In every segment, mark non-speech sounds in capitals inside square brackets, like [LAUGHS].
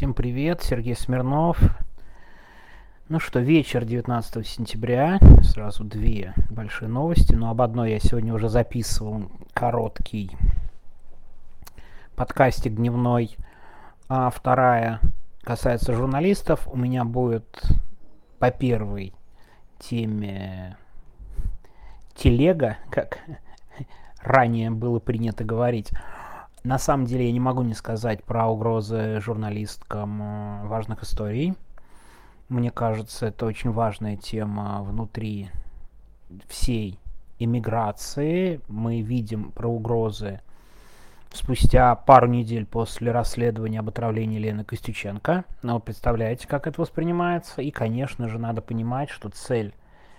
Всем привет, Сергей Смирнов. Ну что, вечер 19 сентября, сразу две большие новости, но об одной я сегодня уже записывал короткий подкастик дневной, а вторая касается журналистов. У меня будет по первой теме телега, как [LAUGHS] ранее было принято говорить. На самом деле я не могу не сказать про угрозы журналисткам э, важных историй. Мне кажется, это очень важная тема внутри всей иммиграции. Мы видим про угрозы спустя пару недель после расследования об отравлении Лены Костюченко. Но вы представляете, как это воспринимается. И, конечно же, надо понимать, что цель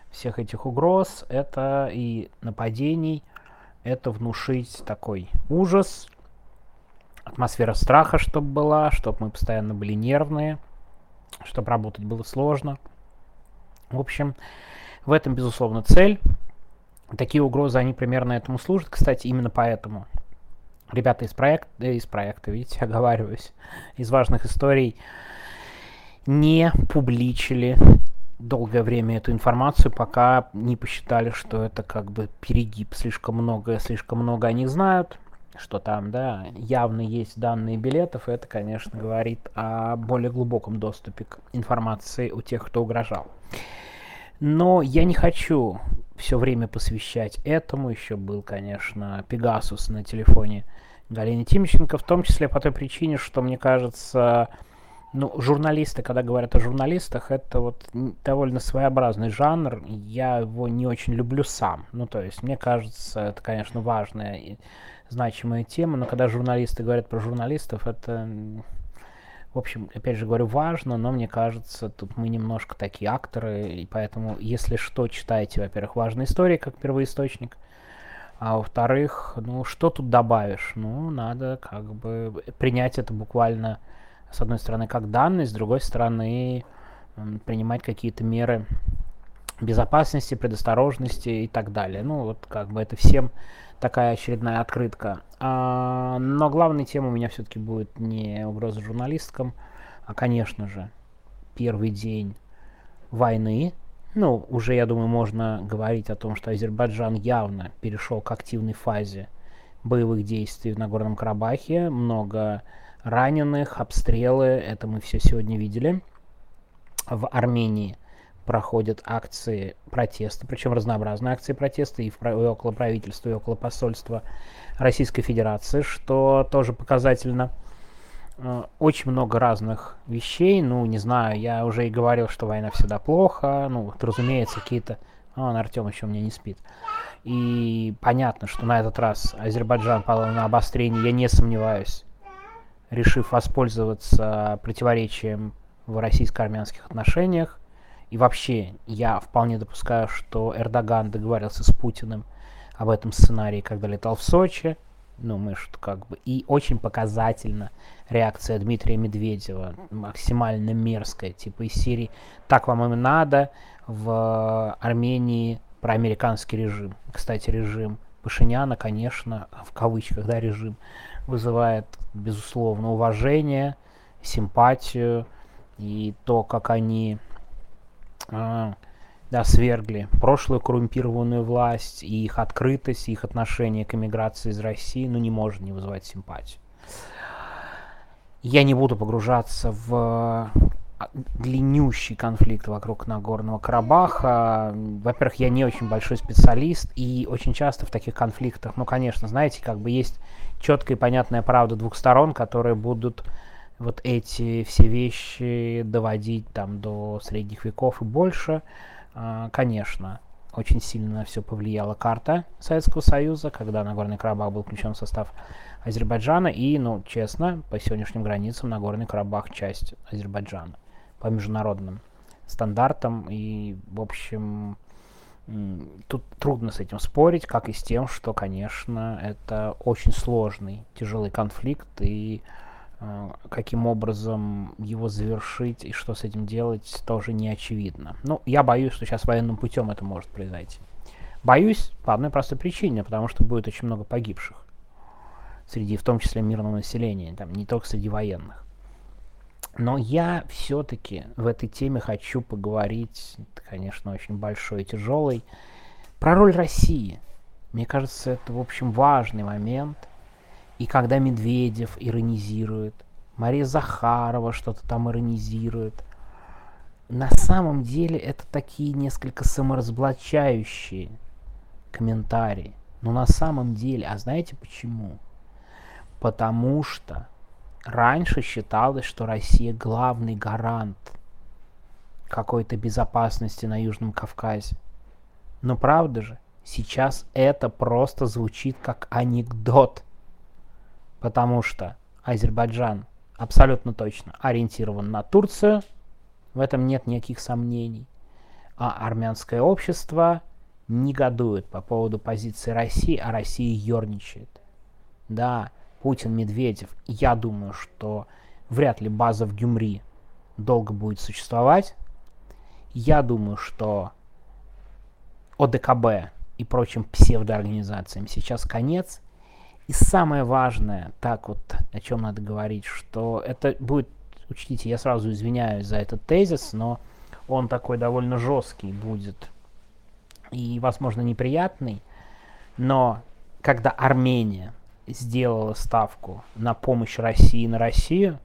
всех этих угроз это и нападений, это внушить такой ужас, атмосфера страха, чтобы была, чтобы мы постоянно были нервные, чтобы работать было сложно. В общем, в этом, безусловно, цель. Такие угрозы, они примерно этому служат. Кстати, именно поэтому ребята из проекта, из проекта, видите, [LAUGHS] оговариваюсь, из важных историй не публичили долгое время эту информацию, пока не посчитали, что это как бы перегиб. Слишком много, слишком много о них знают что там, да, явно есть данные билетов, это, конечно, говорит о более глубоком доступе к информации у тех, кто угрожал. Но я не хочу все время посвящать этому. Еще был, конечно, Пегасус на телефоне Галины Тимченко, в том числе по той причине, что, мне кажется, ну, журналисты, когда говорят о журналистах, это вот довольно своеобразный жанр. Я его не очень люблю сам. Ну, то есть, мне кажется, это, конечно, важная значимая тема, но когда журналисты говорят про журналистов, это, в общем, опять же говорю, важно, но мне кажется, тут мы немножко такие акторы, и поэтому, если что, читайте, во-первых, важные истории, как первоисточник, а во-вторых, ну, что тут добавишь? Ну, надо как бы принять это буквально, с одной стороны, как данность, с другой стороны, принимать какие-то меры безопасности, предосторожности и так далее. Ну, вот как бы это всем такая очередная открытка. А, но главная тема у меня все-таки будет не угроза журналисткам, а, конечно же, первый день войны. Ну, уже, я думаю, можно говорить о том, что Азербайджан явно перешел к активной фазе боевых действий в Нагорном Карабахе. Много раненых, обстрелы, это мы все сегодня видели. В Армении проходят акции протеста, причем разнообразные акции протеста и, в, и около правительства, и около посольства Российской Федерации, что тоже показательно. Э, очень много разных вещей, ну, не знаю, я уже и говорил, что война всегда плохо, ну, вот, разумеется, какие-то... А, Артем еще меня не спит. И понятно, что на этот раз Азербайджан пал на обострение, я не сомневаюсь, решив воспользоваться противоречием в российско-армянских отношениях, и вообще, я вполне допускаю, что Эрдоган договорился с Путиным об этом сценарии, когда летал в Сочи. Ну, мы что как бы... И очень показательно реакция Дмитрия Медведева, максимально мерзкая, типа из Сирии «Так вам и надо» в Армении про американский режим. Кстати, режим Пашиняна, конечно, в кавычках, да, режим, вызывает, безусловно, уважение, симпатию, и то, как они да, свергли прошлую коррумпированную власть, и их открытость, и их отношение к эмиграции из России, ну, не может не вызывать симпатию. Я не буду погружаться в а, длиннющий конфликт вокруг Нагорного Карабаха. Во-первых, я не очень большой специалист, и очень часто в таких конфликтах, ну, конечно, знаете, как бы есть четкая и понятная правда двух сторон, которые будут вот эти все вещи доводить там до средних веков и больше, а, конечно, очень сильно на все повлияла карта Советского Союза, когда Нагорный Карабах был включен в состав Азербайджана, и, ну, честно, по сегодняшним границам Нагорный Карабах часть Азербайджана по международным стандартам, и, в общем, тут трудно с этим спорить, как и с тем, что, конечно, это очень сложный, тяжелый конфликт, и каким образом его завершить и что с этим делать, тоже не очевидно. Ну, я боюсь, что сейчас военным путем это может произойти. Боюсь по одной простой причине, потому что будет очень много погибших. Среди, в том числе, мирного населения, там, не только среди военных. Но я все-таки в этой теме хочу поговорить, конечно, очень большой и тяжелый, про роль России. Мне кажется, это, в общем, важный момент. И когда Медведев иронизирует, Мария Захарова что-то там иронизирует, на самом деле это такие несколько саморазоблачающие комментарии. Но на самом деле, а знаете почему? Потому что раньше считалось, что Россия главный гарант какой-то безопасности на Южном Кавказе. Но правда же, сейчас это просто звучит как анекдот. Потому что Азербайджан абсолютно точно ориентирован на Турцию, в этом нет никаких сомнений. А армянское общество негодует по поводу позиции России, а Россия ерничает. Да, Путин, Медведев, я думаю, что вряд ли база в Гюмри долго будет существовать. Я думаю, что ОДКБ и прочим псевдоорганизациям сейчас конец. И самое важное, так вот, о чем надо говорить, что это будет, учтите, я сразу извиняюсь за этот тезис, но он такой довольно жесткий будет и, возможно, неприятный, но когда Армения сделала ставку на помощь России на Россию,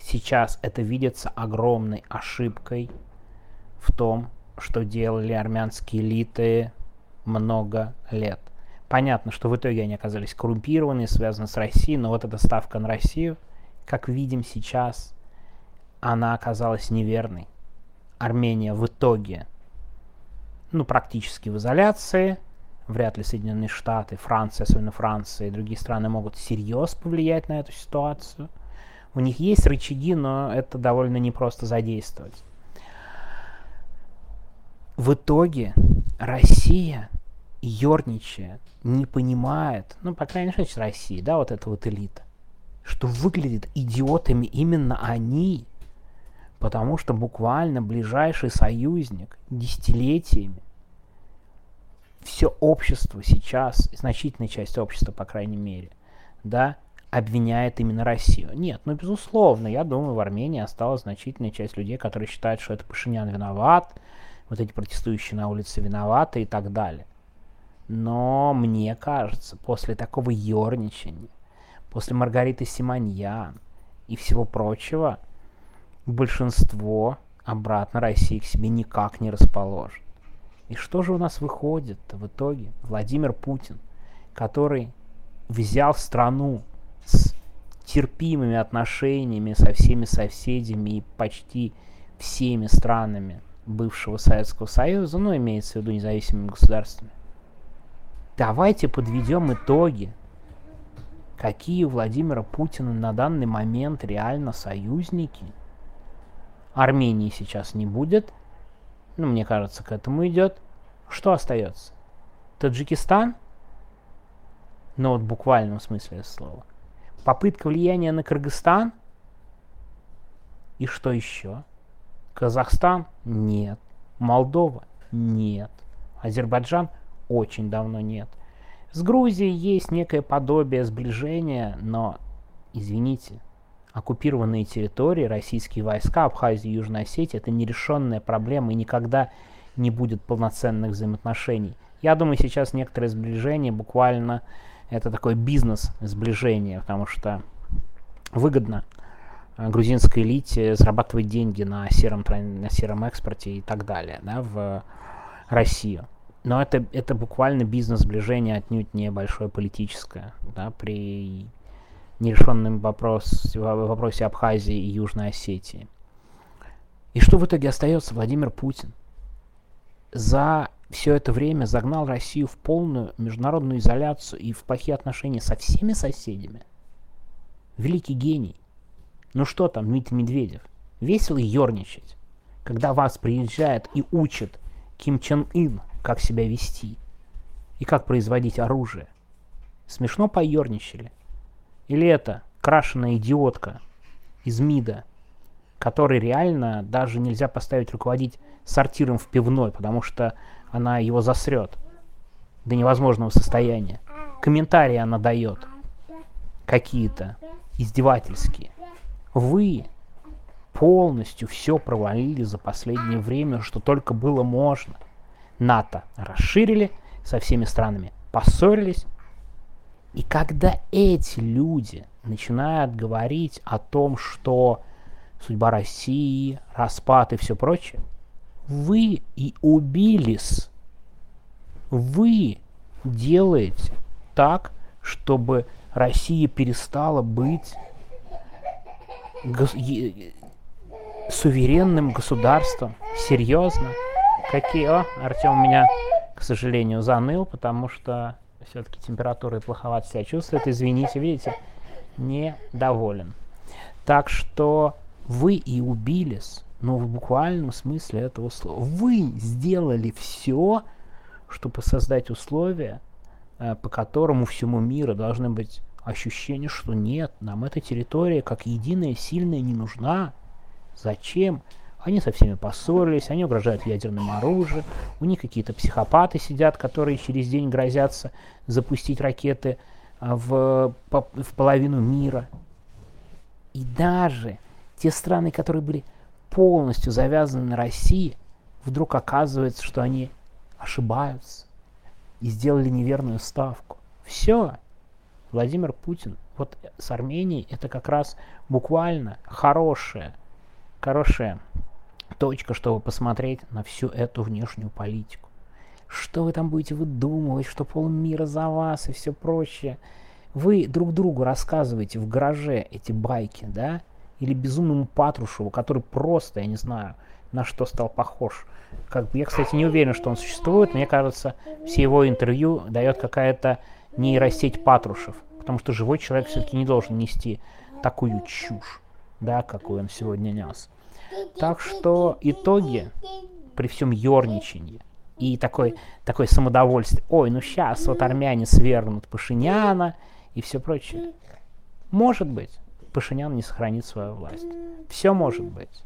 сейчас это видится огромной ошибкой в том, что делали армянские элиты много лет. Понятно, что в итоге они оказались коррумпированы, связаны с Россией, но вот эта ставка на Россию, как видим сейчас, она оказалась неверной. Армения в итоге ну, практически в изоляции. Вряд ли Соединенные Штаты, Франция, особенно Франция и другие страны могут серьезно повлиять на эту ситуацию. У них есть рычаги, но это довольно непросто задействовать. В итоге Россия ерничает, не понимает, ну, по крайней мере, Россия, да, вот эта вот элита, что выглядит идиотами именно они, потому что буквально ближайший союзник десятилетиями все общество сейчас, значительная часть общества, по крайней мере, да, обвиняет именно Россию. Нет, ну, безусловно, я думаю, в Армении осталась значительная часть людей, которые считают, что это Пашинян виноват, вот эти протестующие на улице виноваты и так далее. Но мне кажется, после такого ерничания, после Маргариты Симоньян и всего прочего, большинство обратно России к себе никак не расположит. И что же у нас выходит в итоге? Владимир Путин, который взял страну с терпимыми отношениями со всеми соседями и почти всеми странами бывшего Советского Союза, ну, имеется в виду независимыми государствами. Давайте подведем итоги. Какие у Владимира Путина на данный момент реально союзники – Армении сейчас не будет. Ну, мне кажется, к этому идет. Что остается? Таджикистан? Ну, вот в буквальном смысле слова. Попытка влияния на Кыргызстан? И что еще? Казахстан? Нет. Молдова? Нет. Азербайджан? Очень давно нет. С Грузией есть некое подобие сближения, но, извините, оккупированные территории, российские войска, Абхазия и Южная Осетия, это нерешенная проблема и никогда не будет полноценных взаимоотношений. Я думаю, сейчас некоторые сближения буквально это такой бизнес сближение, потому что выгодно э, грузинской элите зарабатывать деньги на сером, на сером экспорте и так далее да, в Россию. Но это, это буквально бизнес сближение, отнюдь не большое политическое. Да, при нерешенным вопрос, вопросе Абхазии и Южной Осетии. И что в итоге остается Владимир Путин? За все это время загнал Россию в полную международную изоляцию и в плохие отношения со всеми соседями. Великий гений. Ну что там, Дмитрий Медведев? Весело ерничать, когда вас приезжает и учит Ким Чен Ын, как себя вести и как производить оружие. Смешно поерничали. Или это крашеная идиотка из МИДа, который реально даже нельзя поставить руководить сортиром в пивной, потому что она его засрет до невозможного состояния. Комментарии она дает какие-то издевательские. Вы полностью все провалили за последнее время, что только было можно. НАТО расширили со всеми странами, поссорились. И когда эти люди начинают говорить о том, что судьба России, распад и все прочее, вы и убились. Вы делаете так, чтобы Россия перестала быть гос- суверенным государством. Серьезно? Какие? О, Артем меня, к сожалению, заныл, потому что все-таки температура и плоховато себя чувствует. Извините, видите, недоволен. Так что вы и убились, но в буквальном смысле этого слова. Вы сделали все, чтобы создать условия, э, по которому всему миру должны быть ощущение, что нет, нам эта территория как единая, сильная не нужна. Зачем? Они со всеми поссорились, они угрожают ядерным оружием, у них какие-то психопаты сидят, которые через день грозятся запустить ракеты а, в, в половину мира. И даже те страны, которые были полностью завязаны на России, вдруг оказывается, что они ошибаются и сделали неверную ставку. Все. Владимир Путин вот с Арменией это как раз буквально хорошая, хорошая точка, чтобы посмотреть на всю эту внешнюю политику. Что вы там будете выдумывать, что полмира за вас и все прочее. Вы друг другу рассказываете в гараже эти байки, да? Или безумному Патрушеву, который просто, я не знаю, на что стал похож. Как бы, я, кстати, не уверен, что он существует. Мне кажется, все его интервью дает какая-то нейросеть Патрушев. Потому что живой человек все-таки не должен нести такую чушь, да, какую он сегодня нес. Так что итоги при всем ерничании и такой, такой самодовольствие. Ой, ну сейчас вот армяне свергнут Пашиняна и все прочее. Может быть, Пашинян не сохранит свою власть. Все может быть.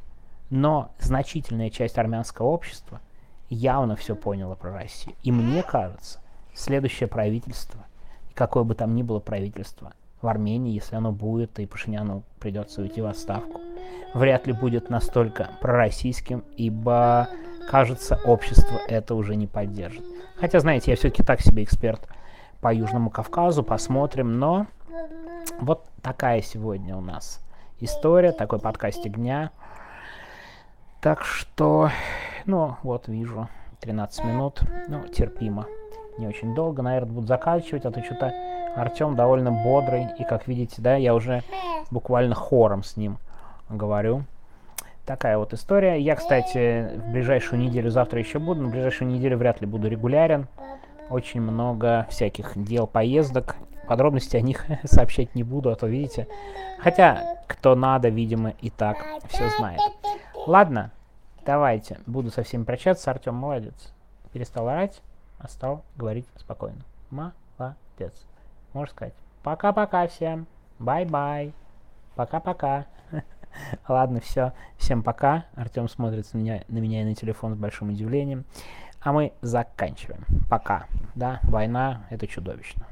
Но значительная часть армянского общества явно все поняла про Россию. И мне кажется, следующее правительство, какое бы там ни было правительство в Армении, если оно будет, и Пашиняну придется уйти в отставку, вряд ли будет настолько пророссийским, ибо, кажется, общество это уже не поддержит. Хотя, знаете, я все-таки так себе эксперт по Южному Кавказу, посмотрим, но вот такая сегодня у нас история, такой подкастик дня. Так что, ну, вот вижу, 13 минут, ну, терпимо. Не очень долго, наверное, буду заканчивать, а то что-то Артем довольно бодрый, и, как видите, да, я уже буквально хором с ним говорю. Такая вот история. Я, кстати, в ближайшую неделю, завтра еще буду, но в ближайшую неделю вряд ли буду регулярен. Очень много всяких дел, поездок. Подробности о них [LAUGHS] сообщать не буду, а то видите. Хотя, кто надо, видимо, и так все знает. Ладно, давайте. Буду со всеми прощаться. Артем молодец. Перестал орать, а стал говорить спокойно. Молодец. Можешь сказать. Пока-пока всем. Bye-bye. Пока-пока. [LAUGHS] [LAUGHS] Ладно, все. Всем пока. Артем смотрит на меня, на меня и на телефон с большим удивлением. А мы заканчиваем. Пока. Да, война это чудовищно.